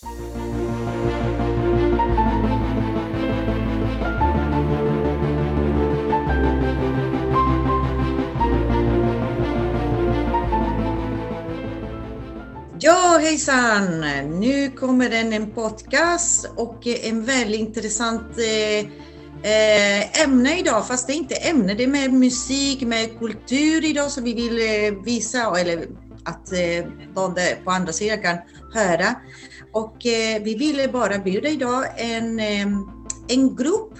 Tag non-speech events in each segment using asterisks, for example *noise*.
Ja, hejsan! Nu kommer den en podcast och en väldigt intressant eh, eh, ämne idag, fast det är inte ämne, det är med musik, med kultur idag som vi vill eh, visa, eller att de på andra sidan kan höra. Och eh, vi ville bara bjuda idag en, en grupp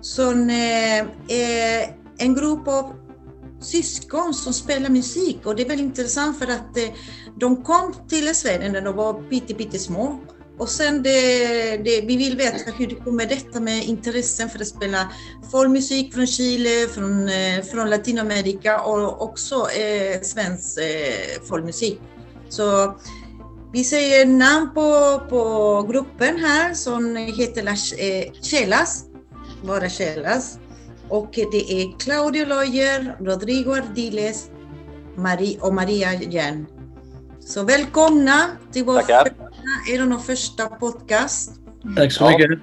som eh, är en grupp av syskon som spelar musik och det är väldigt intressant för att eh, de kom till Sverige när de var pyttesmå. Och sen det, det, vi vill veta hur det kommer detta med intressen för att spela folkmusik från Chile, från, eh, från Latinamerika och också eh, svensk eh, folkmusik. Så vi säger namn på, på gruppen här som heter Las, eh, Chelas, bara Chelas. Och det är Claudio Loyer, Rodrigo Ardiles Marie, och Maria Järn. Så välkomna till vår första, er nog första podcast. Tack så mycket.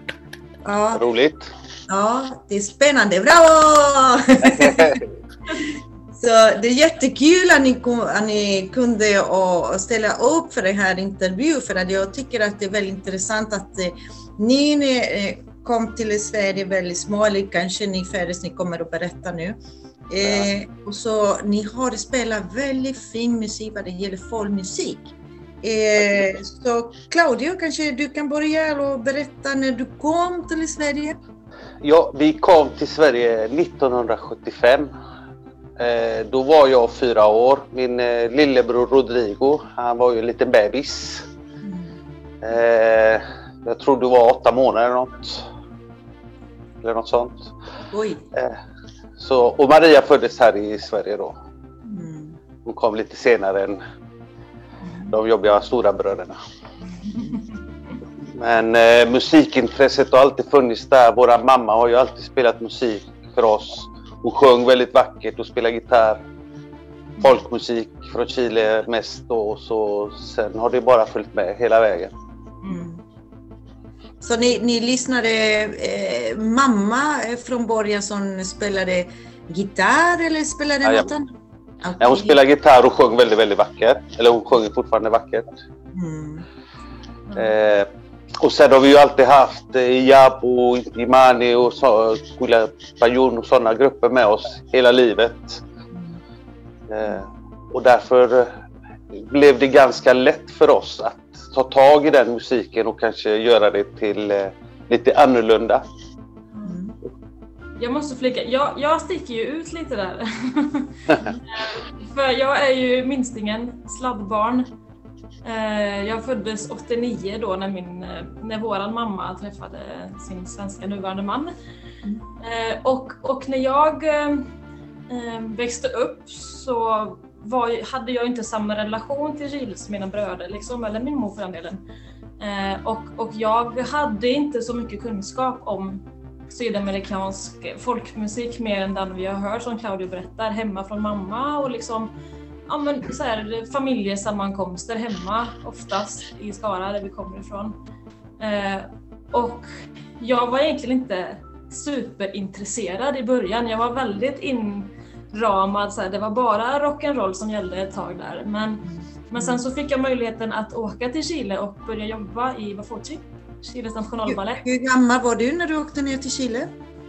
Ja. Roligt. Ja, det är spännande. Bravo! *laughs* *laughs* Så det är jättekul att ni, att ni kunde och ställa upp för den här intervjun för att jag tycker att det är väldigt intressant att eh, ni eh, kom till Sverige väldigt små, eller kanske ni färdigt, ni kommer att berätta nu. Eh, och så ni har spelat väldigt fin musik vad det gäller folkmusik. Eh, så Claudio, kanske du kan börja och berätta när du kom till Sverige? Ja, vi kom till Sverige 1975. Eh, då var jag fyra år. Min eh, lillebror Rodrigo, han var ju en liten bebis. Eh, jag tror det var åtta månader eller något. Eller något sånt. Oj. Så, och Maria föddes här i Sverige då. Mm. Hon kom lite senare än de jobbiga stora bröderna. *laughs* Men eh, musikintresset har alltid funnits där. Vår mamma har ju alltid spelat musik för oss. Hon sjöng väldigt vackert och spelade gitarr. Folkmusik från Chile mest då. Så sen har det bara följt med hela vägen. Mm. Så ni, ni lyssnade, eh, mamma från början som spelade gitarr eller spelade ja, något annat? Okay. Ja, hon spelade gitarr och sjöng väldigt, väldigt vackert. Eller hon sjunger fortfarande vackert. Mm. Mm. Eh, och sen har vi ju alltid haft eh, Jabo, Imani och så, Bayon och sådana grupper med oss hela livet. Eh, och därför blev det ganska lätt för oss att ta tag i den musiken och kanske göra det till eh, lite annorlunda. Mm. Jag måste flika, jag, jag sticker ju ut lite där. *laughs* För jag är ju minstingen, sladdbarn. Eh, jag föddes 89 då när, min, eh, när våran mamma träffade sin svenska nuvarande man. Mm. Och, och när jag växte upp så var, hade jag inte samma relation till Gilles mina bröder, liksom, eller min mor för den delen. Och, och jag hade inte så mycket kunskap om sydamerikansk folkmusik mer än den vi har hört som Claudio berättar hemma från mamma och liksom ja, men så här, familjesammankomster hemma oftast i Skara där vi kommer ifrån. Eh, och jag var egentligen inte superintresserad i början. Jag var väldigt inramad. Så här, det var bara rock'n'roll som gällde ett tag där. Men, men sen så fick jag möjligheten att åka till Chile och börja jobba i Bafouchi, Chiles nationalbalett. Hur, hur gammal var du när du åkte ner till Chile?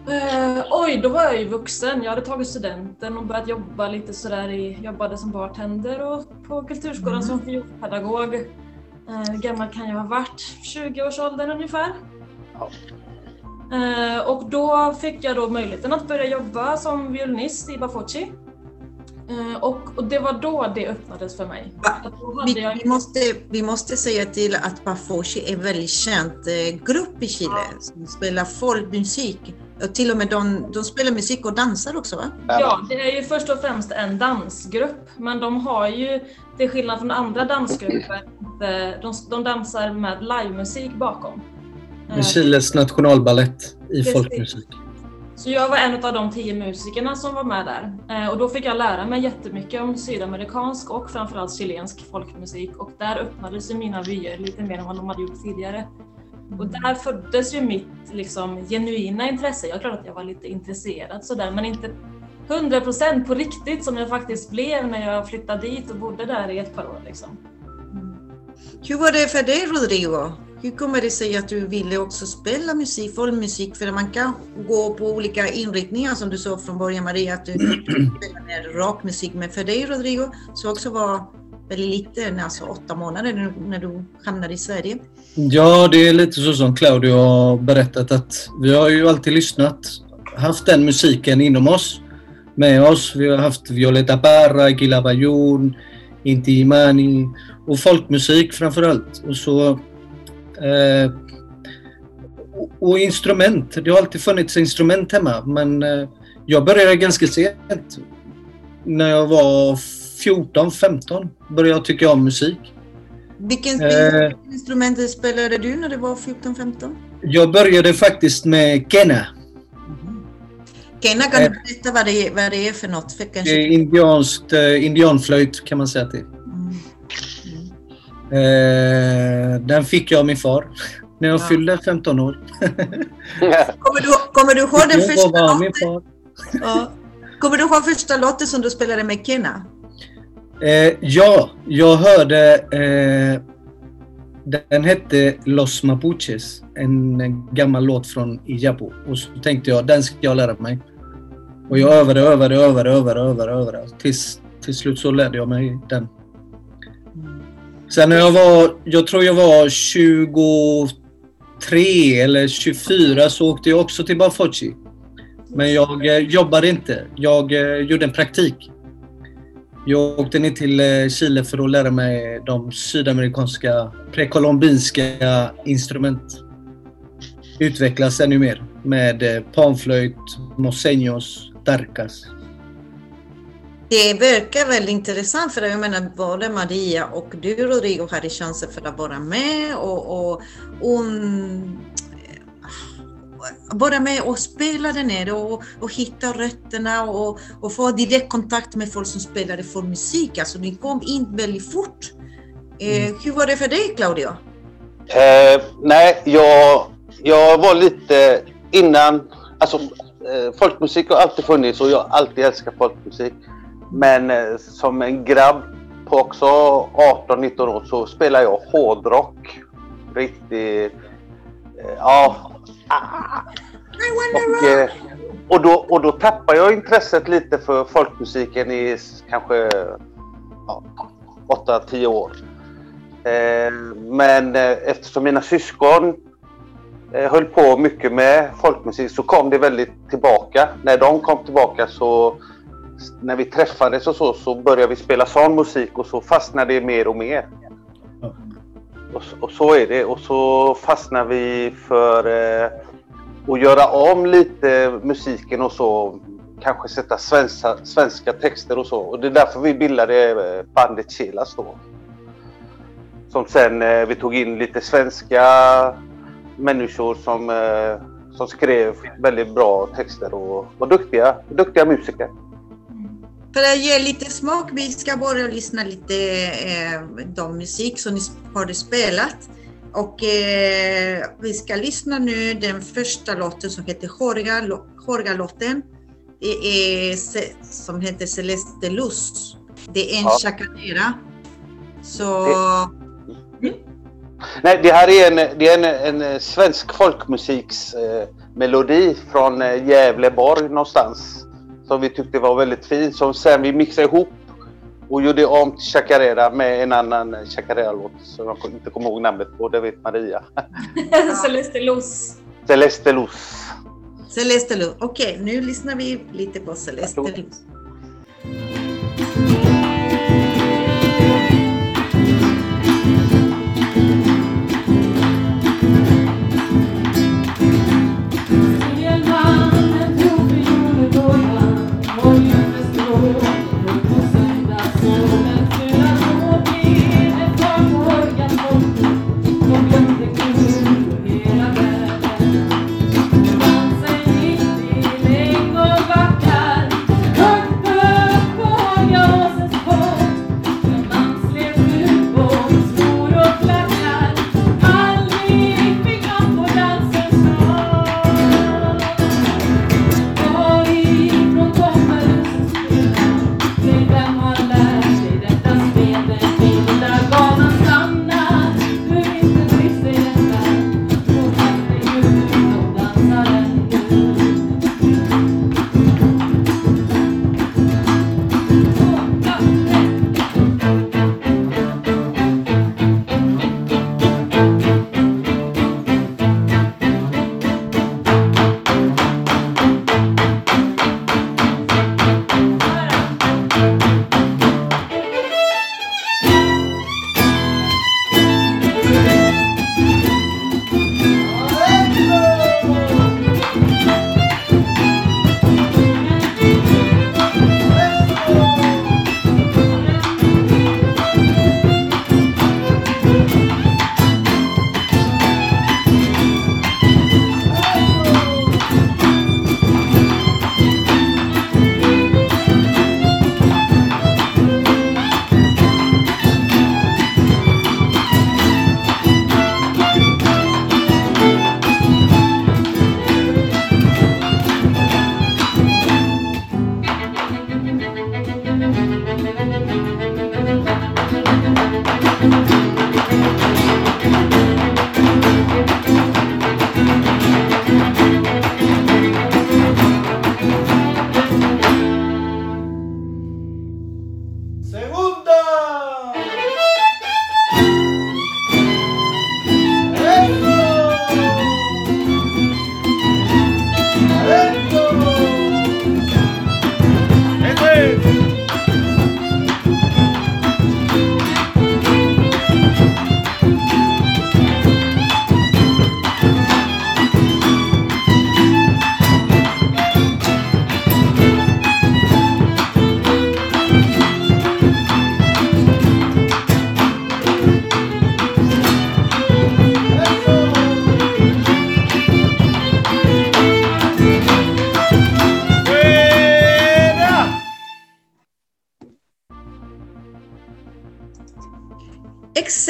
Uh, oj, då var jag ju vuxen. Jag hade tagit studenten och börjat jobba lite sådär i, jobbade som bartender och på Kulturskolan mm. som fiolpedagog. Uh, hur gammal kan jag ha varit? 20-årsåldern ungefär. Ja. Eh, och då fick jag då möjligheten att börja jobba som violinist i Bafocci. Eh, och, och, det var då det öppnades för mig. Vi, jag... vi, måste, vi måste säga till att Bafocci är en väldigt känd eh, grupp i Chile ja. som spelar folkmusik. Och till och med de, de spelar musik och dansar också va? Ja, det är ju först och främst en dansgrupp. Men de har ju, till skillnad från andra dansgrupper, de, de dansar med livemusik bakom. Med Chiles nationalballett i Precis. folkmusik. Så jag var en av de tio musikerna som var med där. Eh, och då fick jag lära mig jättemycket om sydamerikansk och framförallt chilensk folkmusik. Och där öppnades ju mina vyer lite mer än vad de hade gjort tidigare. Och där föddes ju mitt liksom, genuina intresse. Jag är klart att jag var lite intresserad sådär, men inte 100% på riktigt som jag faktiskt blev när jag flyttade dit och bodde där i ett par år. Liksom. Hur var det för dig Rodrigo? Hur kommer det sig att du ville också spela musik, folkmusik? För man kan gå på olika inriktningar som du sa från början Maria, att du *clears throat* spelar rockmusik. Men för dig Rodrigo, så också var väldigt lite, alltså åtta månader när du hamnade i Sverige. Ja, det är lite så som Claudio har berättat att vi har ju alltid lyssnat, haft den musiken inom oss, med oss. Vi har haft Violeta Parra, Gila Bayun, Inti Imani och folkmusik framförallt. Och så eh, och instrument. Det har alltid funnits instrument hemma men eh, jag började ganska sent. När jag var 14-15 började jag tycka om musik. Vilken eh, instrument spelade du när du var 14-15? Jag började faktiskt med Kena. Mm. Kena, kan du eh. berätta vad det, är, vad det är för något? För kanske... Det är indianskt, eh, indianflöjt kan man säga till. Mm. Mm. Eh, den fick jag av min far *laughs* när jag ja. fyllde 15 år. *laughs* kommer, du, kommer du ihåg den första låten? Ja. Kommer du ihåg första låten som du spelade med Kena? Eh, ja, jag hörde... Eh, den hette Los Mapuches, en gammal låt från Ijapo. Och så tänkte jag, den ska jag lära mig. Och jag övade, övade, övade, övade, övade, övade. Tills till slut så lärde jag mig den. Sen när jag var, jag tror jag var 23 eller 24 så åkte jag också till Bafochi. Men jag eh, jobbade inte. Jag eh, gjorde en praktik. Jag åkte ner till eh, Chile för att lära mig de sydamerikanska prekolombinska instrument. Utvecklas ännu mer med eh, panflöjt, moseños, darkas. Det verkar väldigt intressant för jag menar både Maria och du Rodrigo hade chansen för att vara med och, och, och vara med och spela där nere och, och hitta rötterna och, och få direktkontakt med folk som spelade för musik. Alltså ni kom in väldigt fort. Eh, mm. Hur var det för dig Claudio? Eh, nej, jag, jag var lite innan, alltså eh, folkmusik har alltid funnits och jag har alltid älskat folkmusik. Men eh, som en grabb på också 18-19 år så spelade jag hårdrock. Riktigt, eh, ja, och, eh, och, då, och då tappar jag intresset lite för folkmusiken i kanske ja, 8-10 år. Eh, men eh, eftersom mina syskon höll på mycket med folkmusik så kom det väldigt tillbaka. När de kom tillbaka så när vi träffades och så, så började vi spela sån musik och så fastnade det mer och mer. Och, och, så är det. Och så fastnar vi för eh, att göra om lite musiken och så. Kanske sätta svenska, svenska texter och så. Och det är därför vi bildade eh, bandet Chelas då. Som sen eh, vi tog in lite svenska människor som, eh, som skrev väldigt bra texter och var duktiga, duktiga musiker. För att ge lite smak, vi ska börja lyssna lite eh, de musik som ni har spelat. Och eh, vi ska lyssna nu den första låten som heter Jorga-låten. Det är som heter Celeste Luz. Det är en ja. chacarera. Så... Det... Mm. Nej, det här är en, det är en, en svensk folkmusiksmelodi eh, från eh, Gävleborg någonstans som vi tyckte var väldigt fin. Som sen vi mixade ihop och gjorde om till Chacarera med en annan Chacarera-låt som jag inte kommer ihåg namnet på. Det vet Maria. *laughs* Celeste Luz. Celeste Luz. Celeste Luz. Okej, okay, nu lyssnar vi lite på Celeste Luz.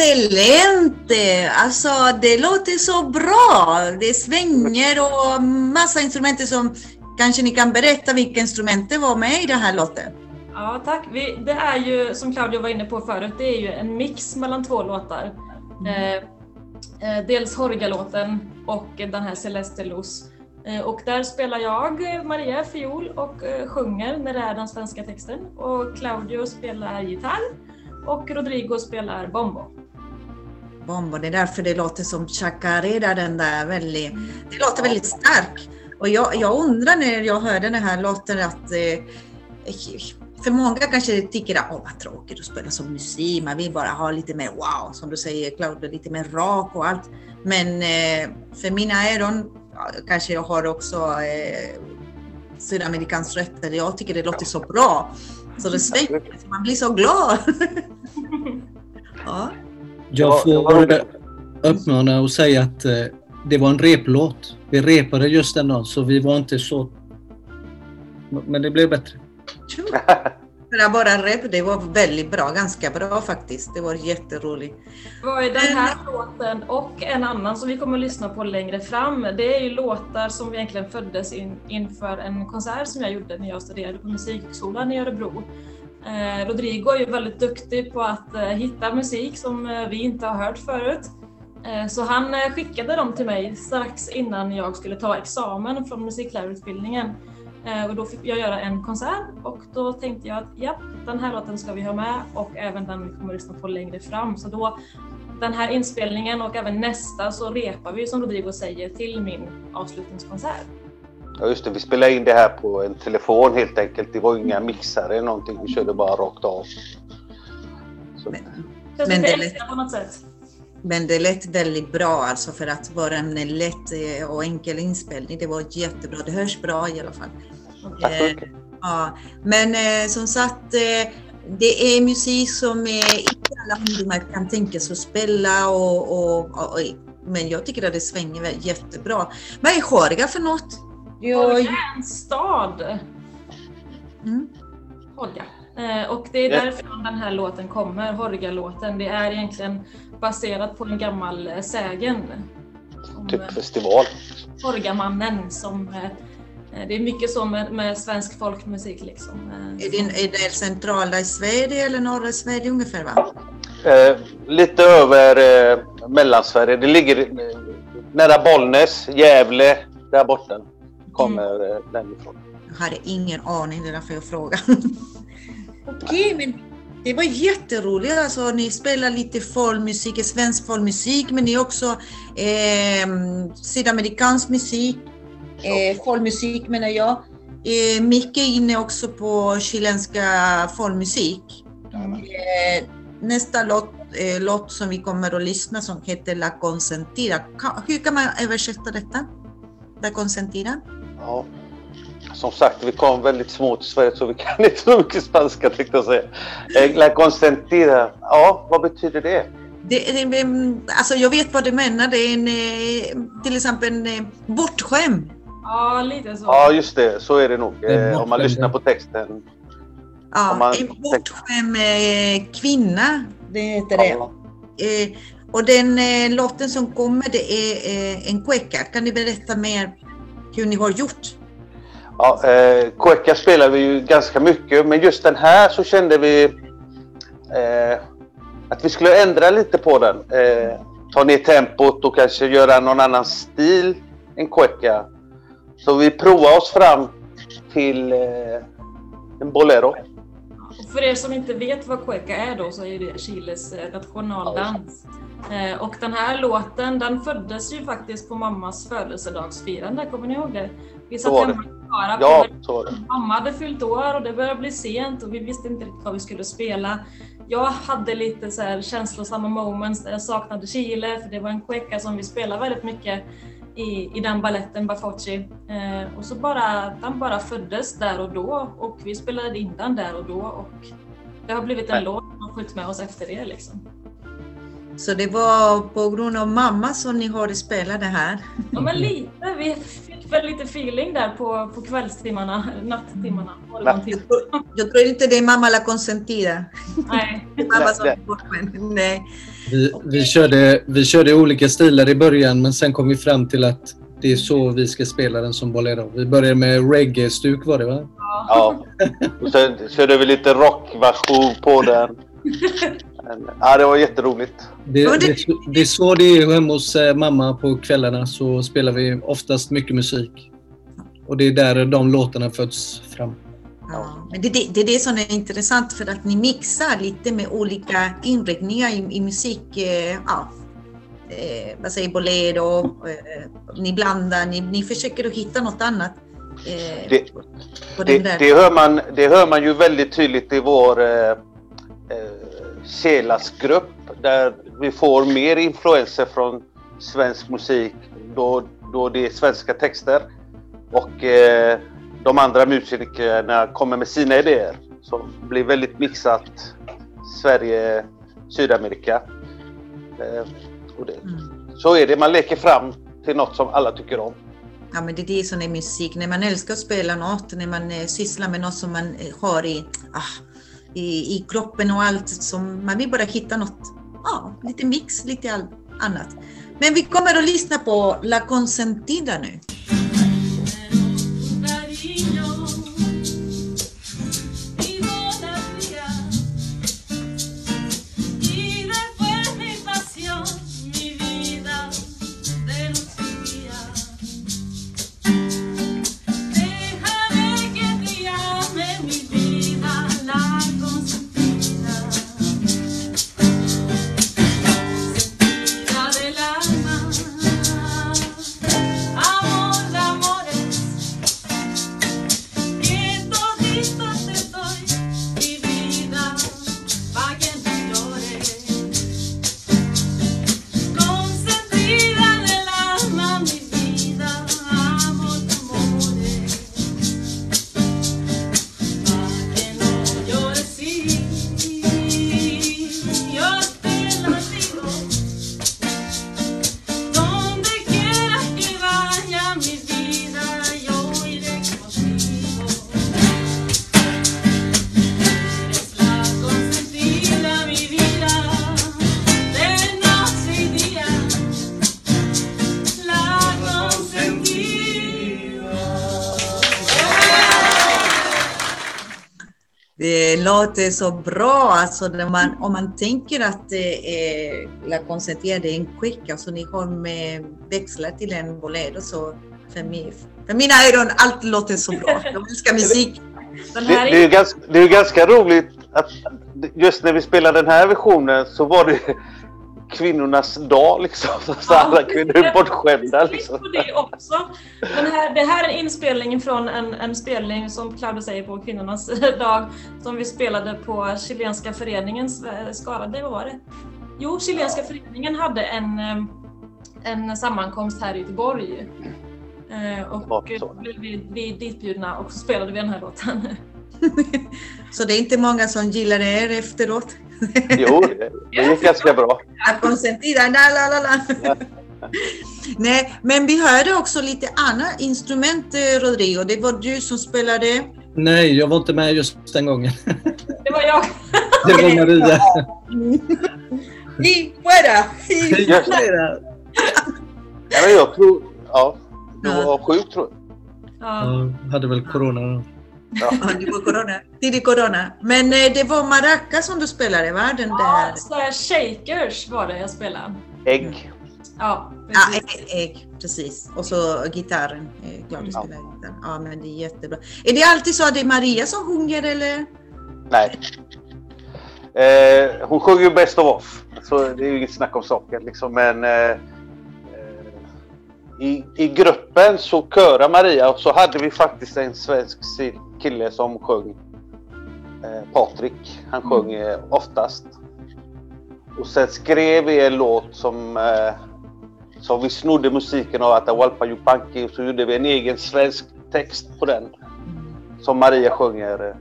Excelente! Alltså det låter så bra. Det svänger och massa instrument som kanske ni kan berätta vilka instrument det var med i den här låten? Ja tack. Vi, det är ju som Claudio var inne på förut, det är ju en mix mellan två låtar. Mm. Eh, eh, dels Horga-låten och den här Celeste Luz. Eh, och där spelar jag Maria fiol och eh, sjunger när det är den svenska texten. Och Claudio spelar gitarr och Rodrigo spelar bombo. Bombo, det är därför det låter som chacarera den där väldigt, det låter väldigt starkt. Och jag, jag undrar när jag hörde den här låten att eh, för många kanske tycker att oh, vad tråkigt att spela som musik, man vill bara ha lite mer wow, som du säger Claudia, lite mer rak och allt. Men eh, för mina öron, kanske jag har också eh, sydamerikansk rötter, jag tycker det låter så bra. Så det svänger, man blir så glad. *laughs* ja. Jag får uppmana och säga att eh, det var en replåt. Vi repade just den dagen så vi var inte så... Men det blev bättre. För *laughs* bara rep, det var väldigt bra, ganska bra faktiskt. Det var jätteroligt. Vad är den här låten och en annan som vi kommer att lyssna på längre fram. Det är ju låtar som egentligen föddes in, inför en konsert som jag gjorde när jag studerade på Musikhögskolan i Örebro. Eh, Rodrigo är ju väldigt duktig på att eh, hitta musik som eh, vi inte har hört förut. Eh, så han eh, skickade dem till mig strax innan jag skulle ta examen från musiklärarutbildningen. Eh, och då fick jag göra en konsert och då tänkte jag att ja, den här låten ska vi ha med och även den vi kommer att lyssna på längre fram. Så då den här inspelningen och även nästa så repar vi som Rodrigo säger till min avslutningskonsert. Ja just det, vi spelade in det här på en telefon helt enkelt. Det var inga mixare eller någonting, vi körde bara rakt av. Så. Men, men det lät, på något sätt. Men det lät väldigt bra alltså för att vara en lätt eh, och enkel inspelning. Det var jättebra, det hörs bra i alla fall. Tack mycket. Ja, men eh, som sagt, eh, det är musik som inte alla ungdomar kan tänka sig att spela och, och, och, men jag tycker att det svänger jättebra. Vad är Hårga för något? Hårga är en stad. Mm. Hårga. Och det är därifrån den här låten kommer, Horga-låten. Det är egentligen baserat på en gammal eh, sägen. Typ eh, festival? Torgamannen som eh, det är mycket så med, med svensk folkmusik. Liksom. Är, det, är det centrala i Sverige eller norra Sverige ungefär? Va? Eh, lite över eh, Mellansverige. Det ligger eh, nära Bollnäs, Gävle, där borta kommer mm. den ifrån. Jag hade ingen aning, det är därför jag frågar. *laughs* Okej, men det var jätteroligt. Alltså, ni spelar lite folkmusik, svensk folkmusik, men ni också eh, sydamerikansk musik, eh, folkmusik menar jag. Eh, mycket inne också på chilenska folkmusik. Eh, nästa låt, eh, låt som vi kommer att lyssna som heter La Consentida. Hur kan man översätta detta? La Consentida? Ja, som sagt, vi kom väldigt små till Sverige så vi kan *laughs* inte så mycket spanska tänkte jag säga. Eh, la consentida, ja vad betyder det? det, det alltså jag vet vad du menar, det är en, eh, till exempel en eh, bortskämd. Ja, lite så. Ja, just det, så är det nog eh, om man lyssnar på texten. Ja, man... en bortskämd kvinna, det heter det. Ja. Och den låten som kommer det är en cueca. Kan ni berätta mer hur ni har gjort? Ja, eh, Cueca spelar vi ju ganska mycket, men just den här så kände vi eh, att vi skulle ändra lite på den. Eh, ta ner tempot och kanske göra någon annan stil än Cueca. Så vi provar oss fram till eh, en bolero. För er som inte vet vad cueca är då så är det Chiles eh, nationaldans. Eh, och den här låten den föddes ju faktiskt på mammas födelsedagsfirande, kommer ni ihåg det? Vi satt hemma bara ja, så var det. Mamma hade fyllt år och det började bli sent och vi visste inte riktigt vad vi skulle spela. Jag hade lite så här känslosamma moments där jag saknade Chile för det var en cueca som vi spelade väldigt mycket i, i den balletten Bafocci. Eh, och så bara, den bara föddes där och då och vi spelade in den där och då och det har blivit en Nej. låt som har följt med oss efter det. Liksom. Så det var på grund av mamma som ni har spelat det här? Ja men lite. Vi fick väl lite feeling där på, på kvällstimmarna, nattimmarna. Jag tror inte det är mamma la consentida. Nej. mamma som är bortskämd. Nej. Vi, vi, körde, vi körde olika stilar i början men sen kom vi fram till att det är så vi ska spela den som bolero. Vi började med reggae-stuk var det va? Ja. Och sen körde vi lite rockversion på den. Ja, det var jätteroligt. Det, det, det är så det är hemma hos eh, mamma på kvällarna. Så spelar vi oftast mycket musik. Och det är där de låtarna föds fram. Ja, men det, det, det är det som är intressant för att ni mixar lite med olika inriktningar i, i musik. Eh, ja, eh, vad säger bolero, eh, ni blandar, ni, ni försöker att hitta något annat. Eh, det, det, det, hör man, det hör man ju väldigt tydligt i vår eh, Kelas-grupp där vi får mer influenser från svensk musik då, då det är svenska texter. Och eh, de andra musikerna kommer med sina idéer som blir väldigt mixat Sverige, Sydamerika. Eh, det, mm. Så är det, man leker fram till något som alla tycker om. Ja, men det är det som är musik. När man älskar att spela något, när man eh, sysslar med något som man eh, har i, ah, i, i kroppen och allt. Som, man vill bara hitta något, ja, lite mix, lite all, annat. Men vi kommer att lyssna på La Consentida nu. you know. Eh, låter så bra. Alltså när man, om man tänker att det är La Consentida, det är en quick, alltså ni har med växlar till en bolero så för, mig, för mina öron, allt låter så bra. Jag älskar musik. Det, det, är ganska, det är ganska roligt att just när vi spelade den här versionen så var det kvinnornas dag liksom. *laughs* Så ja, alla kvinnor är bortskämda. Liksom. På det också. Den här, det här är inspelningen från en, en spelning som Claudia säger på kvinnornas *laughs* dag som vi spelade på Chilenska föreningens Skara, det var det. Jo, Chilenska föreningen hade en, eh, en sammankomst här i Göteborg. Eh, och vi, vi ditbjudna och så spelade vi den här låten. *laughs* så det är inte många som gillar er efteråt? Jo, det gick ganska bra. Consentida, la la la. *laughs* Nej, men vi hörde också lite andra instrument, eh, Rodrigo. Det var du som spelade. Nej, jag var inte med just den gången. *laughs* Det var jag. *laughs* Det var Maria. Y fuera! Y fuera! Ja, men jag tror... Ja, du var sjuk tror jag. Ja, hade väl corona. Ja. *laughs* det var corona. Tidig corona. Men eh, det var maraca som du spelade va? Den ja, där... shakers var det jag spelade. Ägg. Ja, precis. Ja, ägg, precis. Och så gitarren. Glad du spelar gitarr. Ja, men det är jättebra. Är det alltid så att det är Maria som sjunger eller? Nej. Eh, hon sjunger ju bäst av oss. Så det är ju inget snack om saken liksom. Men eh, i, i gruppen så körar Maria och så hade vi faktiskt en svensk kille som sjöng. Eh, Patrik. Han sjöng mm. eh, oftast. Och sen skrev vi en låt som, eh, som vi snodde musiken av Atahualpa Yupanqui och så gjorde vi en egen svensk text på den. Som Maria sjunger.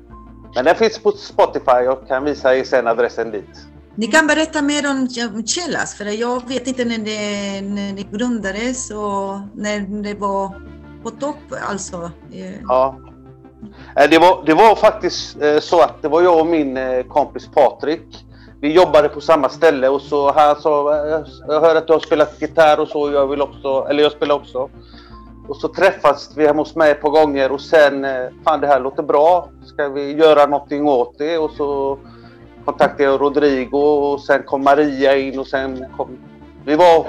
Men den finns på Spotify och kan visa er sen adressen dit. Ni kan berätta mer om Källas, för jag vet inte när det, när det grundades och när det var på topp alltså. Ja. Eh, det var, det var faktiskt eh, så att det var jag och min eh, kompis Patrik. vi jobbade på samma ställe och så han sa jag hör att du har spelat gitarr och så, jag vill också, eller jag spelar också. Och så träffas vi hemma hos mig ett par gånger och sen, fan det här låter bra, ska vi göra någonting åt det? Och så kontaktade jag Rodrigo och sen kom Maria in och sen kom... Vi var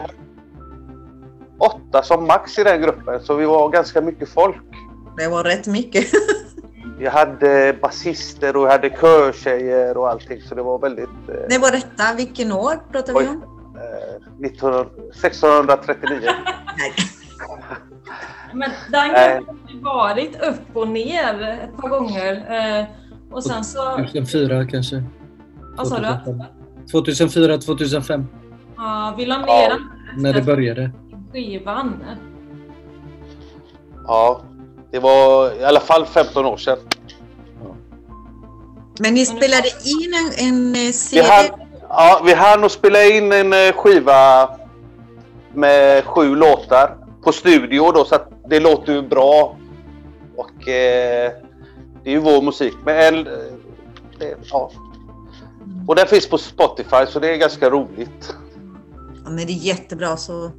åtta som max i den gruppen, så vi var ganska mycket folk. Det var rätt mycket. *laughs* Jag hade basister och jag hade körtjejer och allting så det var väldigt... Eh... Det var detta, vilken år pratar vi om? Eh, 1639. *laughs* *laughs* Men den har varit upp och ner ett par gånger. Eh, och sen så... 2004 kanske? Vad sa du? 2004, 2005. Ja, vi la ner ja, När det började. Skivan. Ja, det var i alla fall 15 år sedan. Men ni spelade in en, en CD? Vi hann, ja, vi hann och spela in en eh, skiva med sju låtar på studio då, så att det låter ju bra. Och eh, det är ju vår musik. Men eh, det, ja. Och den finns på Spotify så det är ganska roligt. Ja, men det är jättebra så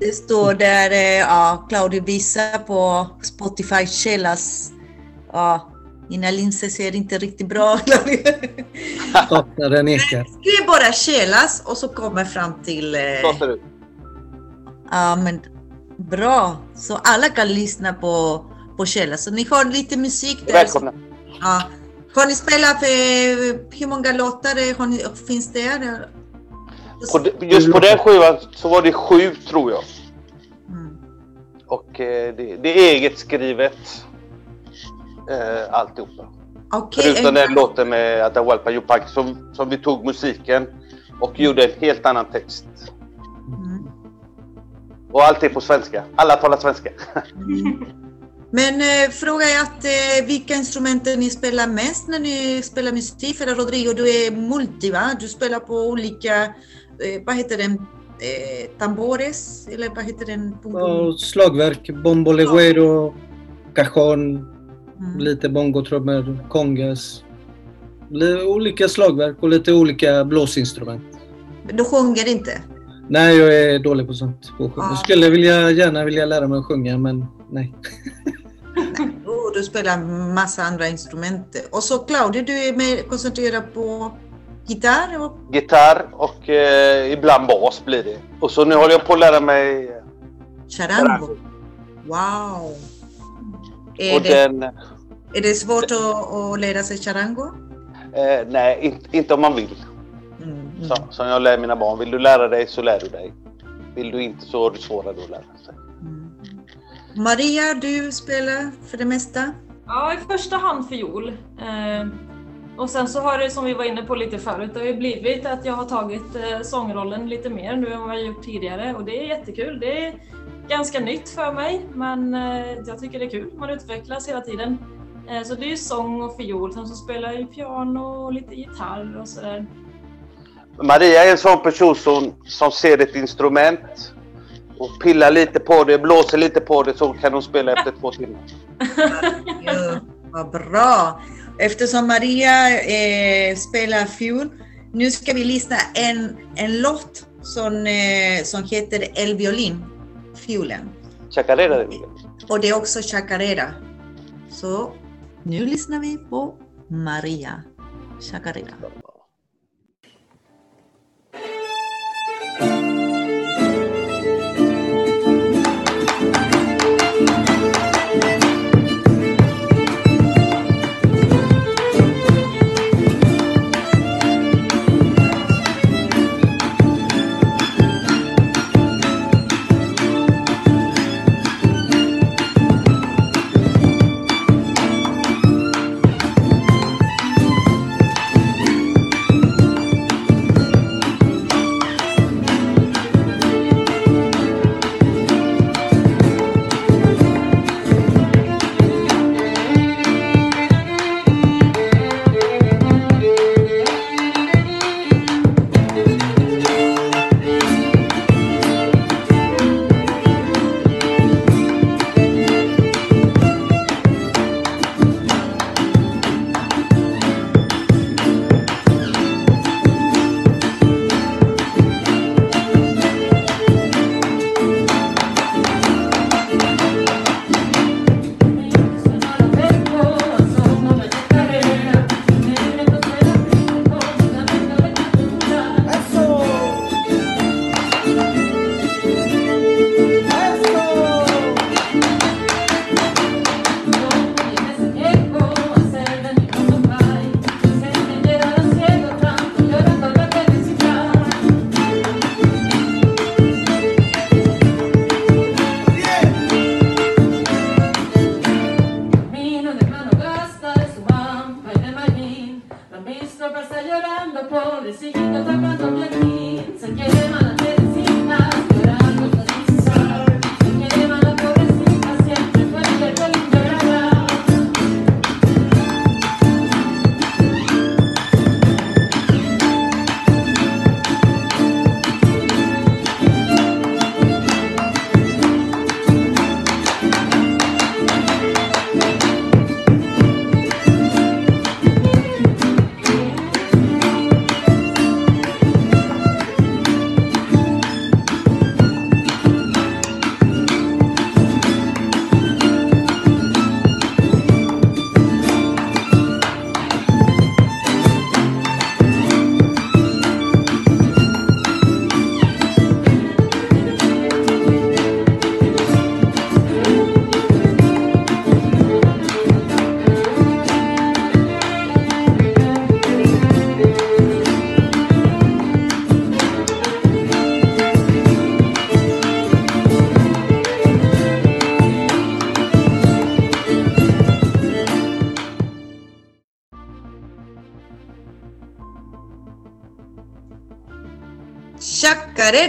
det står där, eh, ja, Claudio visar på Spotify Källas. Ja, mina linser ser inte riktigt bra den ekar. Skriv bara Källas och så kommer fram till... Det ut. Ja, men bra. Så alla kan lyssna på, på Källas. Så ni har lite musik där. Välkomna. Ja. Har ni spelat, för, hur många låtar har ni, finns det? På, just på den skivan så var det sju tror jag. Mm. Och eh, det, det, är eget skrivet. Eh, alltihopa. Okay. Förutom den låten med Atahualpa Yupanqui som, som vi tog musiken och gjorde en helt annan text. Mm. Och allt är på svenska. Alla talar svenska. Mm. *laughs* Men eh, fråga är att eh, vilka instrument ni spelar mest när ni spelar musik? För Rodrigo, du är multi va? Du spelar på olika, eh, vad heter den, eh, tambores? Eller vad heter den? Ja, slagverk, bombo leguero, cajon, mm. lite bongotrummor, congas. Olika slagverk och lite olika blåsinstrument. Du sjunger inte? Nej, jag är dålig på sånt. På ah. Jag skulle vilja, gärna vilja lära mig att sjunga, men nej. *laughs* Oh, du spelar massa andra instrument. Och så Claudia, du är mer koncentrerad på gitarr? Och... Gitarr och eh, ibland bas blir det. Och så nu håller jag på att lära mig eh, charango. Wow! Är, och det, den, är det svårt att, att lära sig charango? Eh, nej, inte, inte om man vill. Mm, mm. Så, som jag lär mina barn. Vill du lära dig så lär du dig. Vill du inte så är det svårare att lära sig. Maria, du spelar för det mesta? Ja, i första hand fiol. Eh, och sen så har det, som vi var inne på lite förut, det har ju blivit att jag har tagit eh, sångrollen lite mer nu än vad jag gjort tidigare och det är jättekul. Det är ganska nytt för mig, men eh, jag tycker det är kul. Man utvecklas hela tiden. Eh, så det är ju sång och fiol. Sen så spelar jag piano och lite gitarr och sådär. Maria är en sån person som, som ser ett instrument och pillar lite på det, blåser lite på det så kan hon spela efter två timmar. *laughs* ja, vad bra! Eftersom Maria eh, spelar fiol, nu ska vi lyssna en, en låt som, eh, som heter El Violin, fiolen. Chacarera. Och det är också chacarera. Så nu lyssnar vi på Maria Chacarera.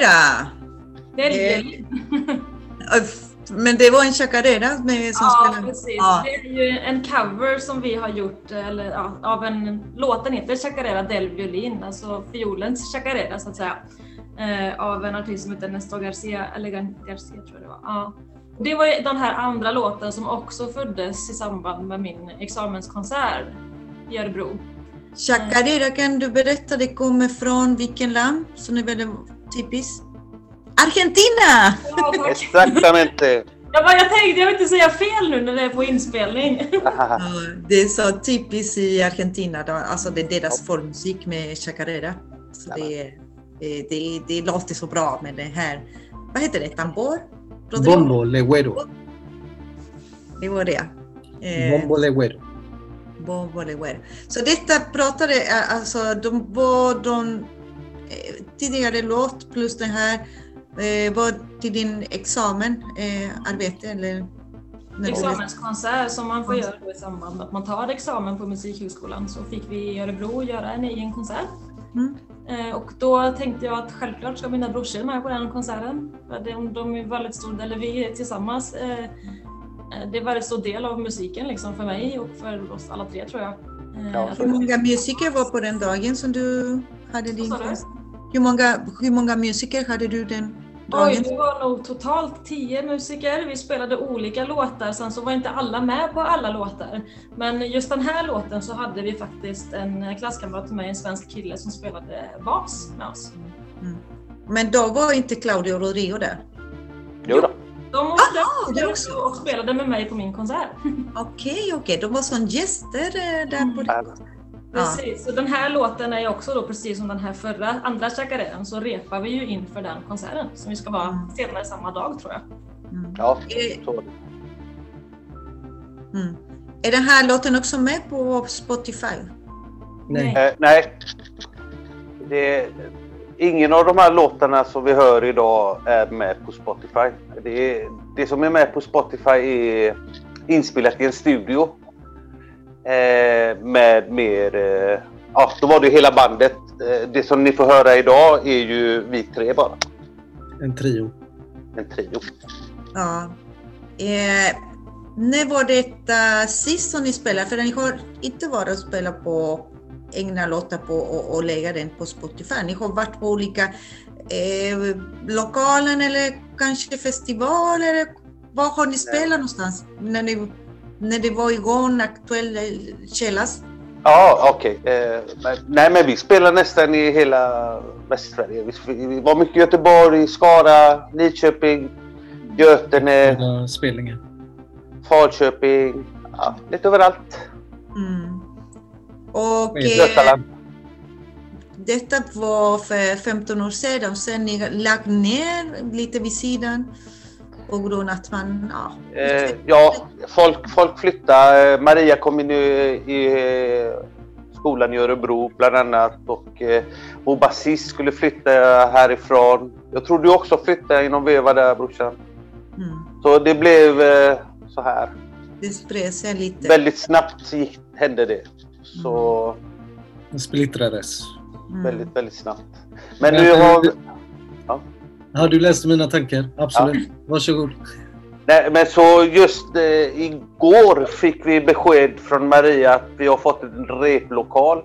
Chacarera! Det är Men det var en chacarera med, som ja, spelade? precis. Ja. Det är ju en cover som vi har gjort eller, ja, av en låten heter Chacarera del Violin, alltså fiolens chacarera så att säga. Eh, av en artist som heter Nestor Garcia, eller Garcia tror jag det var. Ja. Det var den här andra låten som också föddes i samband med min examenskonsert i Örebro. Chacarera, kan du berätta, det kommer från vilken land som är väldigt typiskt? Argentina! Ja, *laughs* Exactamente! Jag, bara, jag tänkte jag vill inte säga fel nu när det är på inspelning. *laughs* ja, det är så typiskt i Argentina, då, alltså det är deras folkmusik med chacarera. Så det, det, det låter så bra med det här, vad heter det, tambor? Bombo legüero. Det var det. Eh, Bombo legüero. Bombo legüero. Så detta pratade, alltså de var de eh, tidigare låt plus den här Eh, var till din examen, eh, arbete eller? Examenskonsert som man får göra i samband med att man tar examen på Musikhögskolan så fick vi i Örebro göra en egen konsert. Mm. Eh, och då tänkte jag att självklart ska mina brorsor med på den konserten. För de, de är väldigt stor, eller vi tillsammans, eh, eh, det är en väldigt stor del av musiken liksom för mig och för oss alla tre tror jag. Eh, ja, hur många musiker var på den dagen som du hade din konsert? Hur många, hur många musiker hade du den Oj, det var nog totalt tio musiker. Vi spelade olika låtar, sen så var inte alla med på alla låtar. Men just den här låten så hade vi faktiskt en klasskamrat till mig, en svensk kille, som spelade bas med oss. Mm. Men då var inte Claudio Rodrigo där? Jo då. De åkte också och spelade med mig på min konsert. Okej, okay, okej. Okay. De var som gäster eh, där på mm. Precis, och den här låten är ju också då precis som den här förra, andra chacareran, så repar vi ju inför den konserten som vi ska vara mm. senare samma dag tror jag. Mm. Ja, så mm. Är den här låten också med på Spotify? Nej. Eh, nej. Det, ingen av de här låtarna som vi hör idag är med på Spotify. Det, det som är med på Spotify är inspelat i en studio Eh, med mer... Eh, ja, då var det hela bandet. Eh, det som ni får höra idag är ju vi tre bara. En trio. En trio. Ja. Eh, när var detta sist som ni spelade? För ni har inte varit och spelat på egna låtar på och, och lägga den på Spotify. Ni har varit på olika eh, lokalen eller kanske festivaler. Var har ni spelat någonstans när ni när det var igång, aktuell källas? Ja, okej. Okay. Eh, nej, men vi spelar nästan i hela Västsverige. Vi, vi var mycket i Göteborg, Skara, Lidköping, Götene. Spelningar. Falköping. Ja, lite överallt. Mm. Och eh, detta var för 15 år sedan. Sen ni lagt ner lite vid sidan på grund av att man... Ja, eh, ja folk, folk flyttar. Maria kom in i, i skolan i Örebro bland annat och eh, vår basist skulle flytta härifrån. Jag tror du också flyttade inom Veva där brorsan. Mm. Så det blev eh, så här. Det spred sig lite. Väldigt snabbt gick, hände det. Så... Mm. Det splittrades. Mm. Väldigt, väldigt snabbt. Men nu har... Ja. Du läste mina tankar. Absolut. Ja. Varsågod. Nej, men så just eh, igår fick vi besked från Maria att vi har fått en replokal.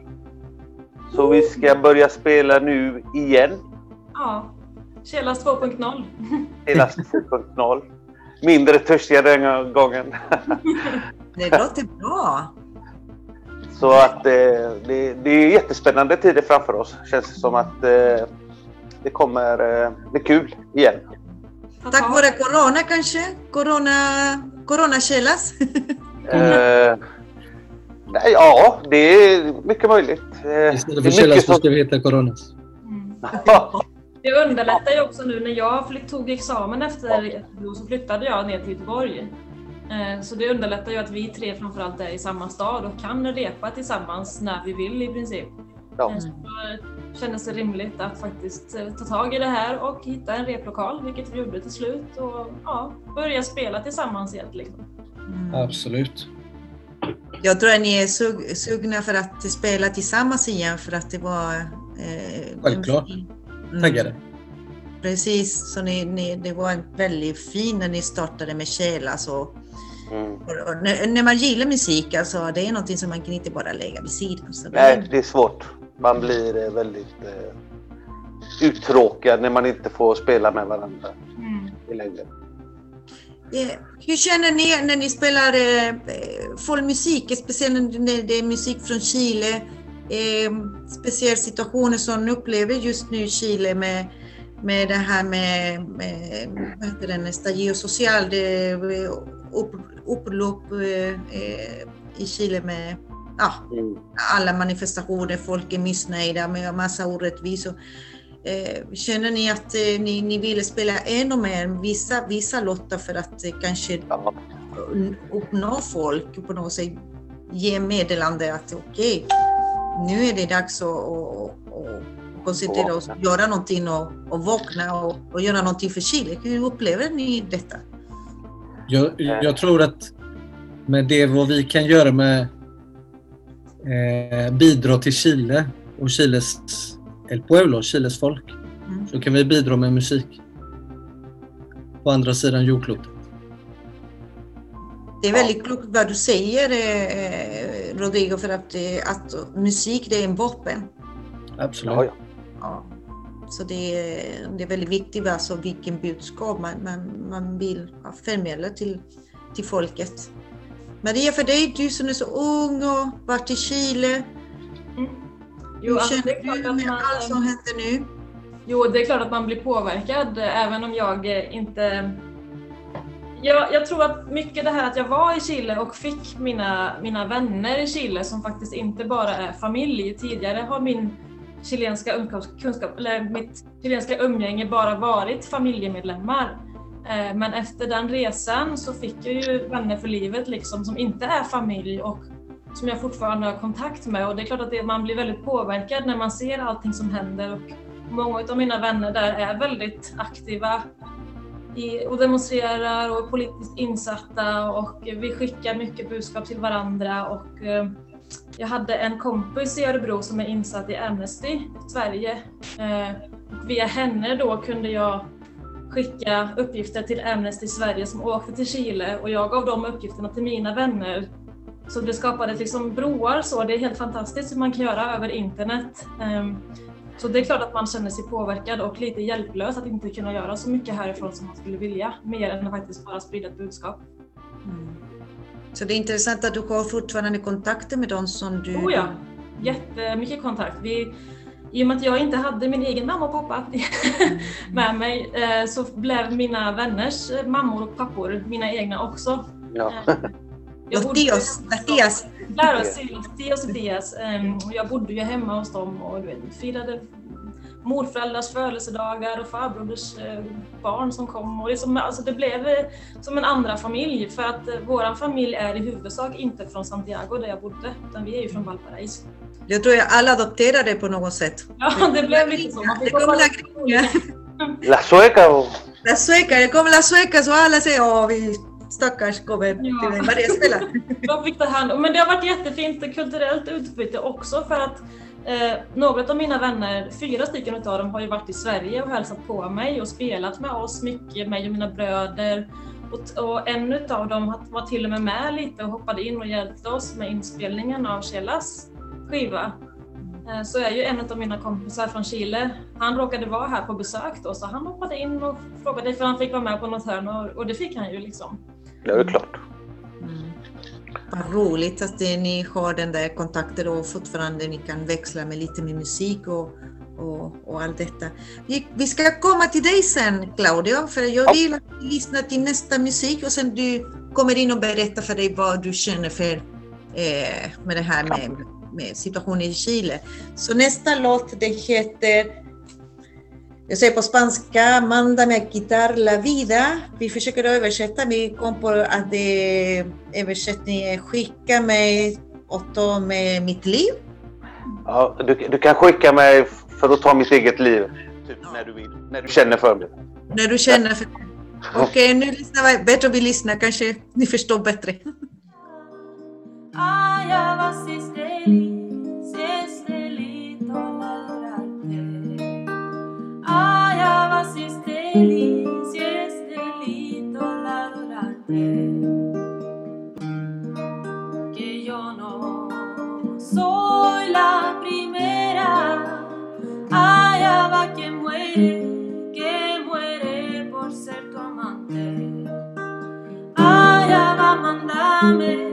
Så vi ska börja spela nu igen. Ja, Källas 2.0. *laughs* Källas 2.0. Mindre törstiga den gången. *laughs* det låter bra. Så att eh, det, det är jättespännande tider framför oss. Känns det som att eh, det kommer eh, bli kul igen. Tack vare Corona kanske? Corona, coronakällas? *laughs* eh, nej, ja, det är mycket möjligt. Eh, Istället för källas så ska vi heta Coronas. Mm. *laughs* Det underlättar ju också nu när jag tog examen efter Göteborg så flyttade jag ner till Göteborg. Eh, så det underlättar ju att vi tre framförallt är i samma stad och kan repa tillsammans när vi vill i princip. Ja. Eh, så då kändes det rimligt att faktiskt eh, ta tag i det här och hitta en replokal, vilket vi gjorde till slut. Och ja, börja spela tillsammans igen. Liksom. Mm. Absolut. Jag tror att ni är sug sugna för att spela tillsammans igen för att det var... Eh, Självklart. Mm. Taggade. Precis, så ni, ni, det var väldigt fint när ni startade med Kjell. Alltså. Mm. Och, och när, när, man gillar musik, alltså, det är någonting som man kan inte bara lägga vid sidan. Så Nej, det är svårt. Man blir eh, väldigt eh, uttråkad när man inte får spela med varandra mm. i längden. Yeah. Hur känner ni när ni spelar eh, folkmusik, speciellt när det är musik från Chile? Eh, speciella situationer som ni upplever just nu i Chile med med det här med, med vad heter det, Estallido Social, det upp, upplopp eh, i Chile med ja, mm. alla manifestationer, folk är missnöjda med massa orättvisor. Eh, känner ni att eh, ni, ni ville spela ännu mer, vissa, vissa låtar för att eh, kanske ja. uppnå folk på något sätt, ge meddelande att okej, okay, nu är det dags att, att, att koncentrera oss, göra någonting och, och vakna och, och göra någonting för Chile. Hur upplever ni detta? Jag, jag tror att med det vad vi kan göra med eh, bidra till Chile och Chiles El Pueblo, Chiles folk, mm. så kan vi bidra med musik på andra sidan jordklotet. Det är väldigt klokt vad du säger eh, Rodrigo, för att, eh, att musik det är en vapen. Absolut. Ja, ja. Ja. Så det är, det är väldigt viktigt alltså vilken budskap man, man, man vill förmedla till, till folket. Maria, för dig, du som är så ung och varit i Chile. Mm. Jo, Hur alltså, känner du med man, allt som händer nu? Jo, det är klart att man blir påverkad även om jag inte jag, jag, tror att mycket det här att jag var i Chile och fick mina, mina vänner i Chile som faktiskt inte bara är familj. Tidigare har min chilenska kunskap, eller mitt chilenska umgänge bara varit familjemedlemmar. Eh, men efter den resan så fick jag ju vänner för livet liksom som inte är familj och som jag fortfarande har kontakt med. Och det är klart att det, man blir väldigt påverkad när man ser allting som händer. Och många av mina vänner där är väldigt aktiva i, och demonstrerar och är politiskt insatta. Och vi skickar mycket budskap till varandra. Och eh, jag hade en kompis i Örebro som är insatt i Amnesty Sverige. Eh, via henne då kunde jag skicka uppgifter till Amnesty Sverige som åkte till Chile och jag gav de uppgifterna till mina vänner. Så det skapades liksom broar så, det är helt fantastiskt hur man kan göra över internet. Eh, så det är klart att man känner sig påverkad och lite hjälplös att inte kunna göra så mycket härifrån som man skulle vilja, mer än att faktiskt bara sprida ett budskap. Mm. Så det är intressant att du har fortfarande kontakter med dem som du... Oh ja, jättemycket kontakt. Vi, I och med att jag inte hade min egen mamma och pappa *laughs* med mig eh, så blev mina vänners mammor och pappor mina egna också. Ja. Eh, Dios. Claro, Dios. Jag bodde ju hemma hos dem och du vet, firade morföräldrars födelsedagar och farbroders eh, barn som kom. Och det, som, alltså det blev eh, som en andra familj för att eh, vår familj är i huvudsak inte från Santiago där jag bodde, utan vi är ju från Valparaiso. Jag tror att alla adopterade på något sätt. Ja, det blev lite så. Man det kom la sueca. Och... La sueca, det kom la sueca så alla säger åh, vi stackars kommer ja. till Maria spela. De fick ta hand Men det har varit jättefint kulturellt utbyte också för att Eh, några av mina vänner, fyra stycken av dem, har ju varit i Sverige och hälsat på mig och spelat med oss mycket, mig och mina bröder. Och, och en av dem var till och med med lite och hoppade in och hjälpte oss med inspelningen av Chelas skiva. Eh, så är ju en av mina kompisar från Chile, han råkade vara här på besök då, så han hoppade in och frågade ifall han fick vara med på något hörn och, och det fick han ju liksom. Ja, det är klart. Vad roligt att ni har den där kontakten och fortfarande ni kan växla med lite med musik och, och, och allt detta. Vi, vi, ska komma till dig sen Claudio, för jag vill att du lyssnar till nästa musik och sen du kommer in och berättar för dig vad du känner för eh, med det här med, med situationen i Chile. Så nästa låt det heter jag säger på spanska, Mándame a quitar la vida. Vi försöker översätta, vi kom på att det översättningen skicka mig och ta med mitt liv. Ja, du, du kan skicka mig för att ta mitt eget liv. Typ ja. när du vill. När du känner för det. När du känner för det. Okej, okay, nu lyssnar vi. Bättre vi lyssnar, kanske ni förstår bättre. Este lindo, y este que yo no soy la primera. Ay va quien muere, que muere por ser comante. Ay va, mandame.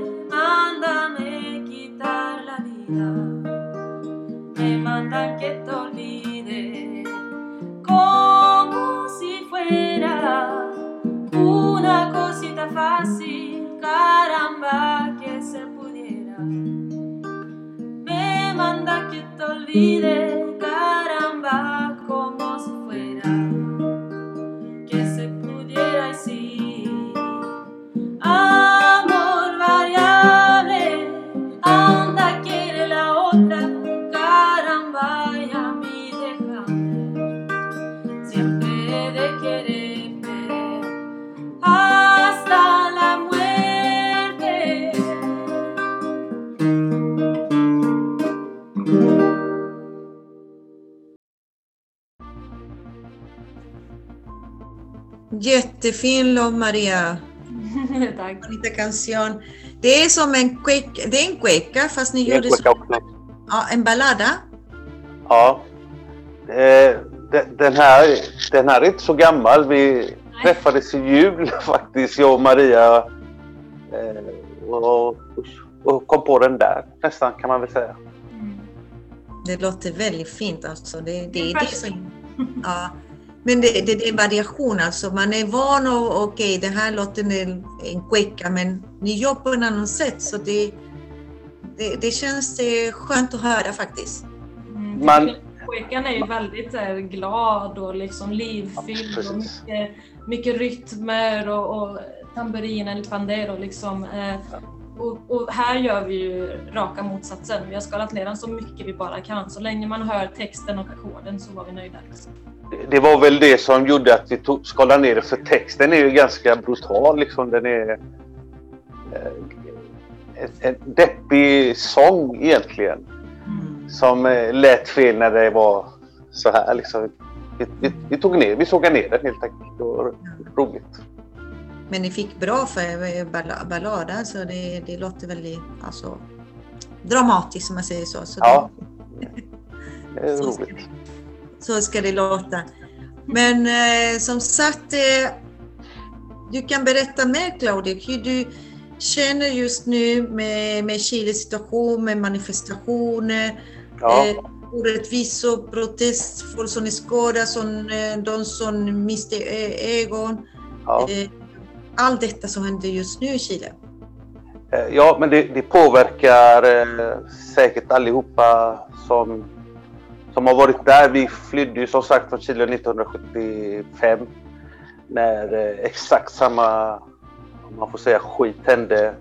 Fácil, caramba que se pudiera. Me manda que te olvide, Jättefin låt Maria. *laughs* Tack. Bonita canción. Det är som en cueca, det är en cueca fast ni som också. ja, en ballada. Ja. Eh, de- Den här, den här är inte så gammal. Vi träffades i jul *laughs* faktiskt, jag och Maria. Eh, och, och kom på den där nästan kan man väl säga. Mm. Det låter väldigt fint alltså. Det, det, Det är är det som, ja. Men det, det, det är variation alltså. Man är van och okej, den här låten är en cueca men ni jobbar på ett annat sätt så det, det, det känns eh, skönt att höra faktiskt. Mm, Man- Quaken är ju väldigt här, glad och liksom livfylld Ja, och mycket, mycket rytmer och, och tamburin eller pandero liksom. Eh, och, och här gör vi ju raka motsatsen. Vi har skalat ner den så mycket vi bara kan. Så länge man hör texten och ackorden så var vi nöjda. Liksom. Det- var väl det som gjorde att vi tog, skalade ner det för texten är ju ganska brutal. Liksom. Den är eh, en, en deppig sång egentligen. Som eh, lät fel när det var så här. Liksom. Vi, vi, vi tog ner, vi sågade ner den helt enkelt. Det var roligt. Men ni fick bra för eh, balla- ballad alltså. Det, det låter väldigt alltså, dramatiskt om man säger så. så Ja. det, Det är *laughs* roligt. Så ska det låta. Men eh, som sagt, eh, du kan berätta mer Claudia, hur du känner just nu med, med Chiles situation, med manifestationer, Ja. eh, orättvisor, protest, folk som är skadade, som, eh, de som mister eh, ögon. Ja. Eh, allt detta som händer just nu i Chile. Eh, Ja, men det, det påverkar eh, säkert allihopa som, som har varit där. Vi flydde ju som sagt från Chile 1975 när eh, exakt samma, om man får säga, skit hände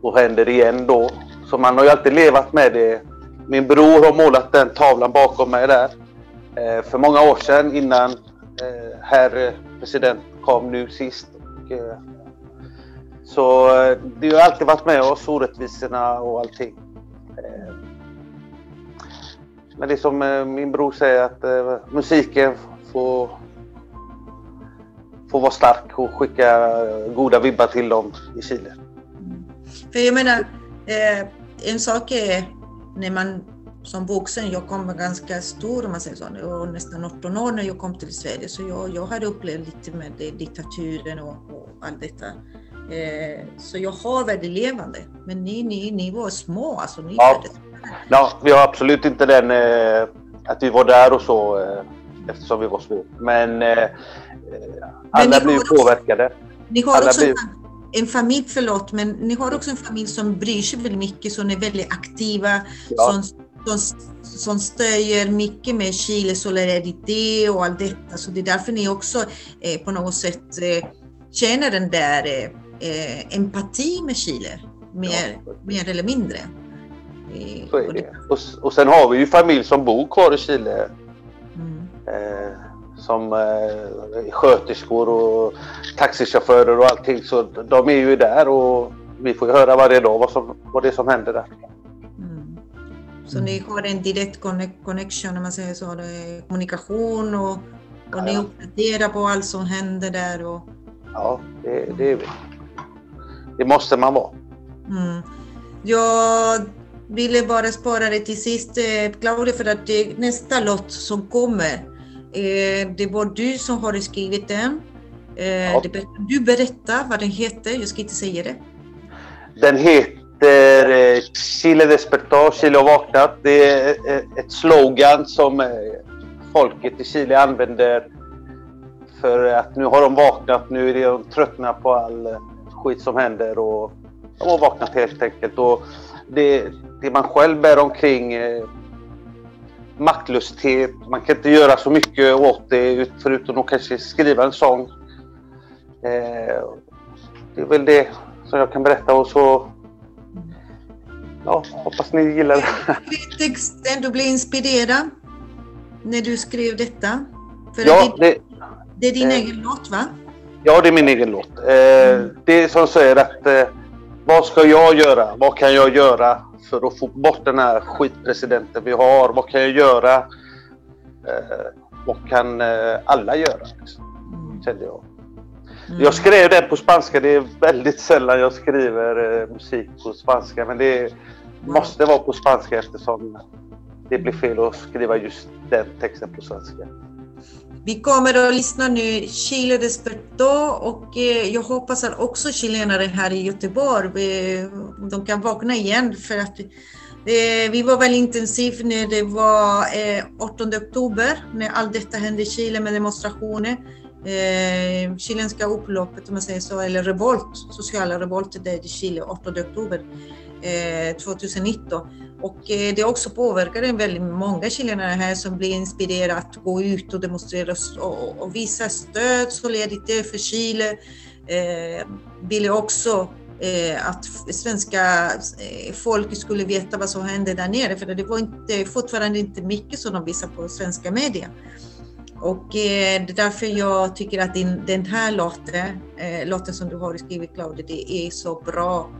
och händer igen då. Så man har ju alltid levat med det. Min bror har målat den tavlan bakom mig där eh, för många år sedan innan eh, herr president kom nu sist. Och, eh, så eh, det har alltid varit med oss, orättvisorna och allting. Eh, Men det är som eh, min bror säger att eh, musiken får, får vara stark och skicka goda vibbar till dem i Chile. För jag menar, eh, en sak är när man som vuxen, jag kom ganska stor om man säger så, jag var nästan 18 år när jag kom till Sverige, så jag, jag hade upplevt lite med det, diktaturen och, och allt detta. Eh, så jag har väldigt levande. Men ni, ni, ni var små, alltså ni Ja. föddes. Ja, vi har absolut inte den eh, att vi var där och så eh, eftersom vi var små. Men eh, alla ni blir också- påverkade. Ni har Alla också blir- en, fam- en familj, förlåt, men ni har också en familj som bryr sig väldigt mycket, som är väldigt aktiva, Ja. som, som, som stödjer mycket med Chile solidaritet och allt detta. Så det är därför ni också eh, på något sätt eh, känner den där eh, eh, empati med Chile, mer, Ja. mer eller mindre. Eh, Så är och det. Och, och sen har vi ju familj som bor kvar i Chile. Mm. Eh, som eh, sköterskor och taxichaufförer och allting. Så de är ju där och vi får ju höra varje dag vad, som, vad det är som händer där. Mm. Så ni har en direkt conne- connection, om man säger så, kommunikation och Och ni uppdaterar på allt som händer där? Och... Ja, det, det är vi. Det måste man vara. Mm. Jag ville bara spara det till sist, eh, Claudia, för att det, nästa låt som kommer, eh, det var du som har skrivit den. Eh, ja. Du berätta vad den heter, jag ska inte säga det. Den heter eh, Chile despertar, Chile har vaknat. Det är ett slogan som folket i Chile använder för att nu har de vaknat, nu är de tröttna på all skit som händer och de har vaknat helt enkelt. Och det, det man själv bär omkring eh, maktlöshet, man kan inte göra så mycket åt det förutom att kanske skriva en sång. Eh, det är väl det som jag kan berätta och så ja, hoppas ni gillar det. Texten du blev inspirerad när du skrev detta? För ja, det, det, är din eh, egen låt va? Ja, det är min egen låt. Eh, mm. Det är som säger att eh, vad ska jag göra? Vad kan jag göra för att få bort den här skitpresidenten vi har? Vad kan jag göra? Eh, vad kan eh, alla göra? Liksom, mm. kände jag. Mm. Jag skrev den på spanska. Det är väldigt sällan jag skriver eh, musik på spanska. Men det måste vara på spanska eftersom det blir fel att skriva just den texten på svenska. Vi kommer att lyssna nu Chile Despertó och eh, jag hoppas att också chilenare här i Göteborg, eh, de kan vakna igen för att eh, vi var väldigt intensivt när det var 8 oktober, när allt detta hände i Chile med demonstrationer. Eh, chilenska upploppet, om man säger så, eller revolt, sociala revolter i Chile 8 oktober Eh, 2019. Och eh, det också påverkade väldigt många chilenare här som blir inspirerade att gå ut och demonstrera och, visa stöd, solidaritet för Chile. Eh, ville också eh, att svenska eh, folk skulle veta vad som hände där nere, för det var inte, fortfarande inte mycket som de visar på svenska media. Och eh, det är därför jag tycker att din, den här låten, eh, låten som du har skrivit Claudia, det är så bra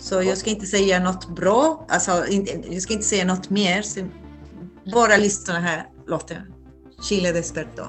så jag ska inte säga något bra, alltså jag ska inte säga något mer. Bara lyssna här låten. Chile Desperto.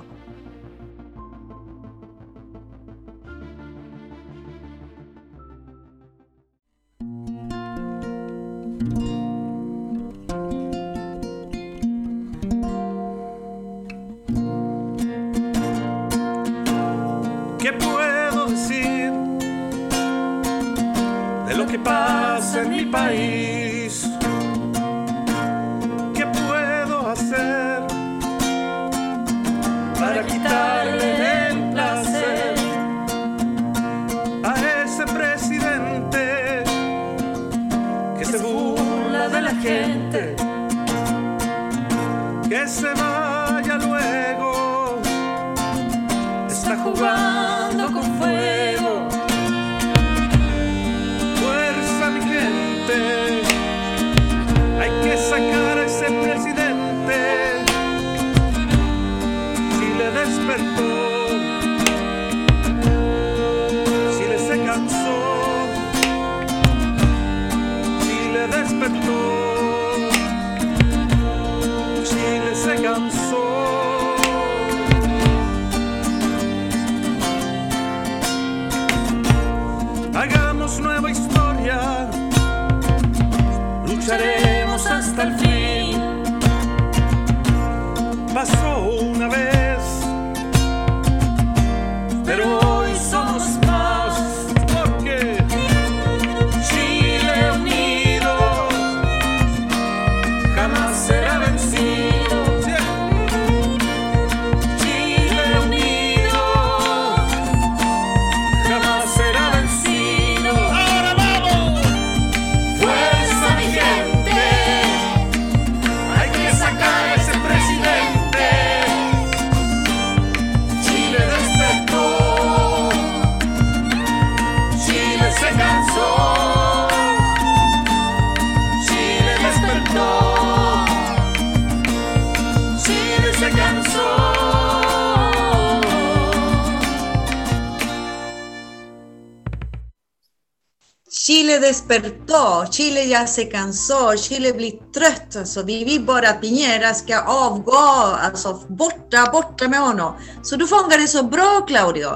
Despertó, Chile ya se cansó, Chile blir trött. Alltså, vi vill bara att Piñera ska avgå, alltså borta, borta med honom. Så du fångade det så bra Claudio.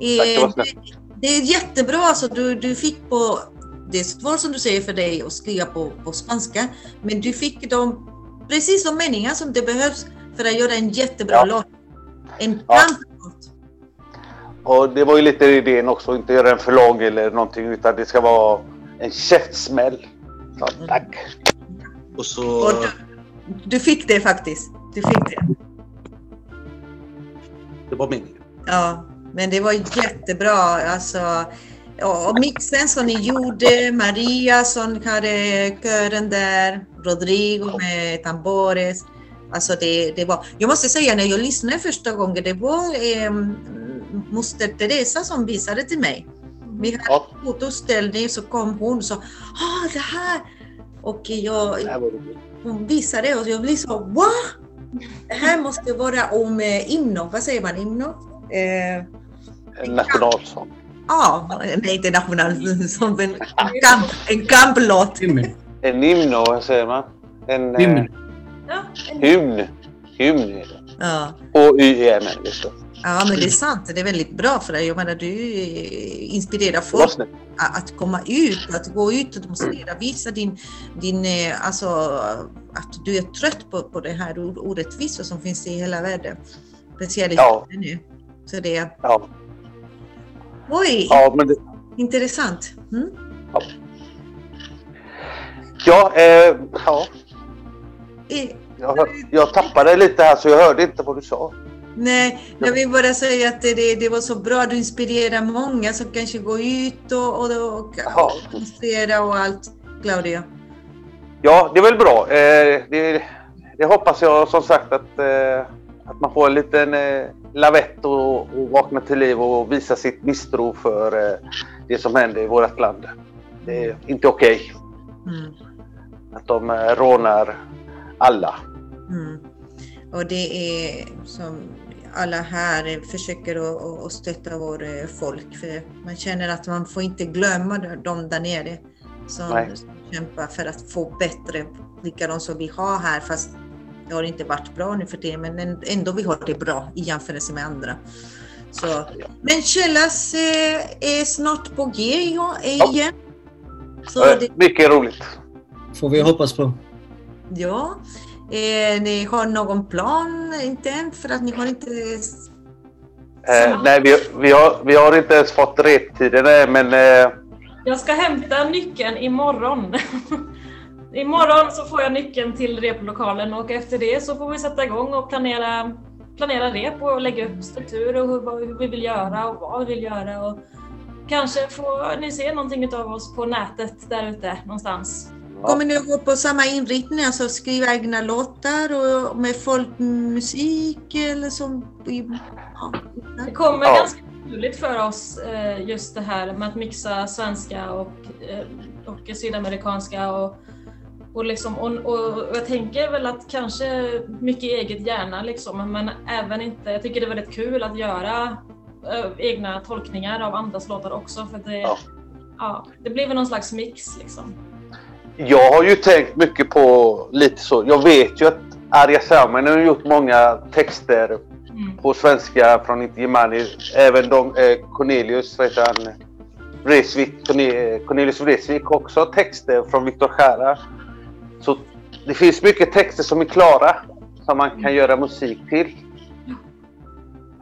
Det Eh, snällt. det är jättebra, alltså, du, du fick på, det är svårt som du säger för dig att skriva på, på spanska, men du fick de precis de meningar som det behövs för att göra en jättebra Ja. låt. En Ja. Och det var ju lite idén också, inte göra den för lång eller någonting utan det ska vara en käftsmäll. Så, tack. Och så... Och du, du fick det faktiskt. Du fick det. Det var meningen. Ja, men det var jättebra. Alltså, och och mixen som ni gjorde, Maria som hade kören där, Rodrigo med tambores. Alltså det, det var, jag måste säga när jag lyssnade första gången, det var eh, moster Teresa som visade till mig. Vi hade Ja. fotoställning så kom hon och sa ah det här. Och jag, hon visade och jag blev så va? Det här måste vara om eh, himno, vad säger man himno? Eh, En nationalsång. Ja, nej inte national, som en, kamp, en kamplåt. En hymno, vad säger man? En eh, Hymn. Ja, en hymn. Hymn är det. Ja. H-Y-M, just det. Ja, men det är sant. Det är väldigt bra för dig. Jag menar, du inspirerar folk att komma ut, att gå ut och demonstrera, visa din, din eh, alltså att du är trött på, på det här orättvisor som finns i hela världen. Speciellt Ja. Nu. Så det är, Ja, oj, ja men det, intressant. Mm? ja, eh, ja. Eh, Jag, jag tappade lite här så jag hörde inte vad du sa. Nej, jag vill bara säga att det, det, var så bra. Du inspirerar många som kanske går ut och, och, och, Jaha. och och allt. Claudia. Ja, det är väl bra. Eh, det, det hoppas jag som sagt att, eh, att man får en liten eh, lavett och, och vakna till liv och visa sitt misstro för eh, det som händer i vårt land. Det är inte okej Mm. att de eh, rånar alla. Mm. Och det är som alla här försöker att, stötta vår eh, folk. För man känner att man får inte glömma de där nere som, Nej. kämpar för att få bättre, likadant som vi har här. Fast det har inte varit bra nu för det, men än- ändå vi har det bra i jämförelse med andra. Så, men Källas eh, är snart på G igen. Så Eh, det, Mycket roligt. Får vi hoppas på. ja, eh, ni har någon plan inte än för att ni har inte Eh, nej, vi, vi, har, vi har inte ens fått reptiden än, men eh, Jag ska hämta nyckeln imorgon. *laughs* imorgon så får jag nyckeln till replokalen och efter det så får vi sätta igång och planera, planera rep och lägga upp struktur och hur, vad- hur vi vill göra och vad vi vill göra. Och kanske får ni se någonting av oss på nätet där ute någonstans. Kommer ni att gå på samma inriktning, alltså skriva egna låtar och med folkmusik eller som... Ja. Det kommer Ja. ganska naturligt för oss eh, just det här med att mixa svenska och, eh, och sydamerikanska och, och, liksom, och, och jag tänker väl att kanske mycket eget gärna liksom, men även inte, jag tycker det är väldigt kul att göra eh, egna tolkningar av andras låtar också för det, Ja. ja. det blir väl någon slags mix liksom. Jag har ju tänkt mycket på lite så. Jag vet ju att Arja Saijonmaa har gjort många texter Mm. på svenska från Inti-Illimani. Även de, eh, Cornelius, vad heter han? Corne- Cornelius Vreeswijk också texter från Viktor Jara. Så det finns mycket texter som är klara som man kan göra musik till.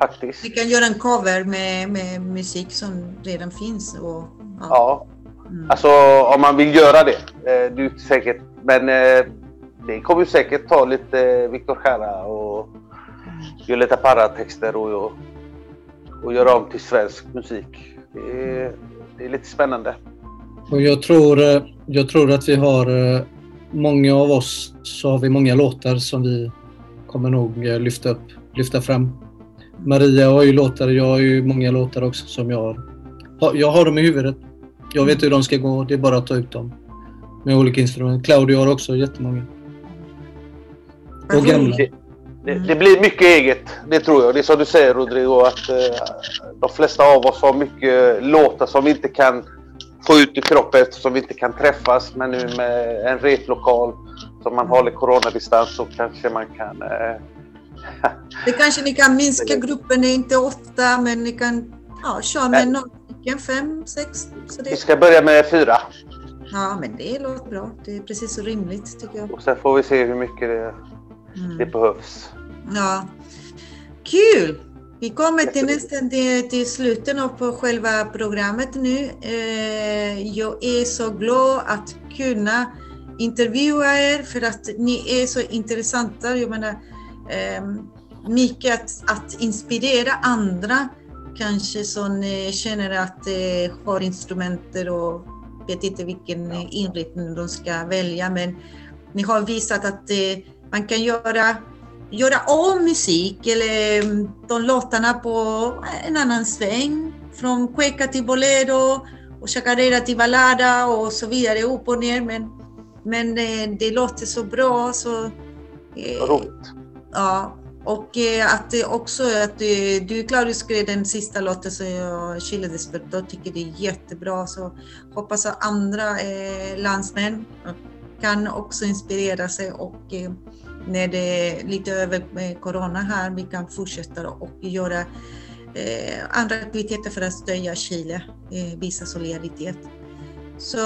Faktiskt. Vi kan göra en cover med, med musik som redan finns. Och, ja. Ja, Mm. alltså om man vill göra det. Eh, det är säkert, men eh, det kommer ju säkert ta lite eh, Viktor Jara och Violeta Parra-texter och, och, och göra om till svensk musik. Det är, det är lite spännande. Och jag tror, jag tror att vi har, många av oss, så har vi många låtar som vi kommer nog lyfta upp, lyfta fram. Maria har ju låtar, jag har ju många låtar också som jag har. ha- Jag har dem i huvudet. Jag vet hur de ska gå, det är bara att ta ut dem. Med olika instrument. Claudio har också jättemånga. Och gamla. roligt. Det, det blir mycket eget, det tror jag. Det är som du säger Rodrigo, att eh, de flesta av oss har mycket låtar som vi inte kan få ut i kroppen eftersom vi inte kan träffas. Men nu med en replokal som man håller coronadistans så kanske man kan... Eh, *laughs* Det kanske ni kan minska gruppen, det är inte åtta, men ni kan ja, köra med någon stycken, fem, sex. Så vi det, ska börja med fyra ja, men det låter bra. Det är precis så rimligt tycker jag. och sen får vi se hur mycket det, det Mm. behövs. Ja. Kul! Vi kommer till nästan till, till slutet av på själva programmet nu. Eh, jag är så glad att kunna intervjua er för att ni är så intressanta. Jag menar, eh, mycket att, att inspirera andra kanske som eh, känner att eh, har instrumenter och vet inte vilken eh, inriktning de ska välja. Men ni har visat att man kan göra göra om musik eller mm, de låtarna på en annan sväng. Från cueca till bolero och chacarera till ballada och så vidare, upp och ner. Men, men det låter så bra så... Roligt. Ja, och eh, att det också att du, du Claudio skrev den sista låten som jag gillades för då tycker det är jättebra så hoppas att andra eh, landsmän kan också inspirera sig och eh, när det är lite över med corona här vi kan fortsätta och göra eh, andra aktiviteter för att stödja Chile, eh, visa solidaritet. Så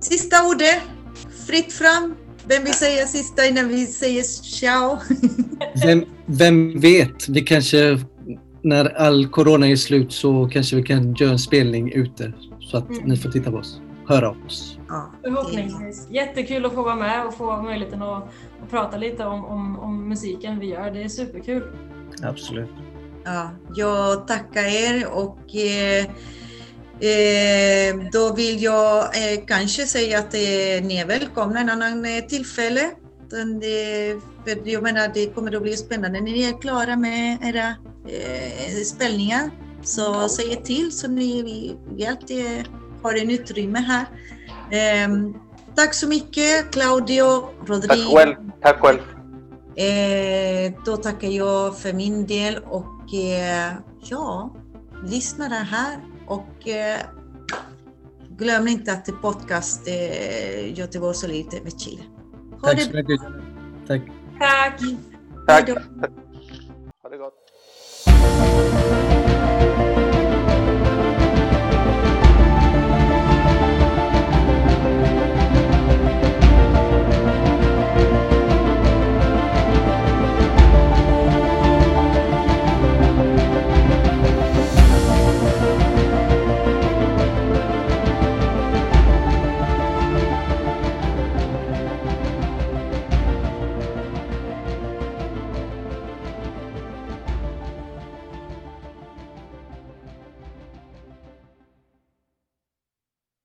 sista ordet, fritt fram. Vem vill säga sista innan vi säger ciao? Vem, vem vet? Vi kanske, när all corona är slut så kanske vi kan göra en spelning ute så att Mm. ni får titta på oss, höra oss. Ja, Förhoppningsvis. Jättekul att få vara med och få möjligheten att, att prata lite om, om, om musiken vi gör. Det är superkul. Absolut. Ja, jag tackar er och eh, eh, då vill jag eh, kanske säga att eh, ni är välkomna en annan eh, tillfälle. Den, det, för jag menar, det kommer att bli spännande när ni är klara med era spelningar. Så säg till så ni, vi, vi alltid har en utrymme här. Ehm, tack så mycket Claudio, Rodrigo. Tack själv. Tack själv. Då tackar jag för min del och ja, lyssna där här och eh, glöm inte att det podcast eh, Göteborg så lite med Chile. Ha Tack det så mycket. Tack. Tack! Hej Tack. Ha det gott.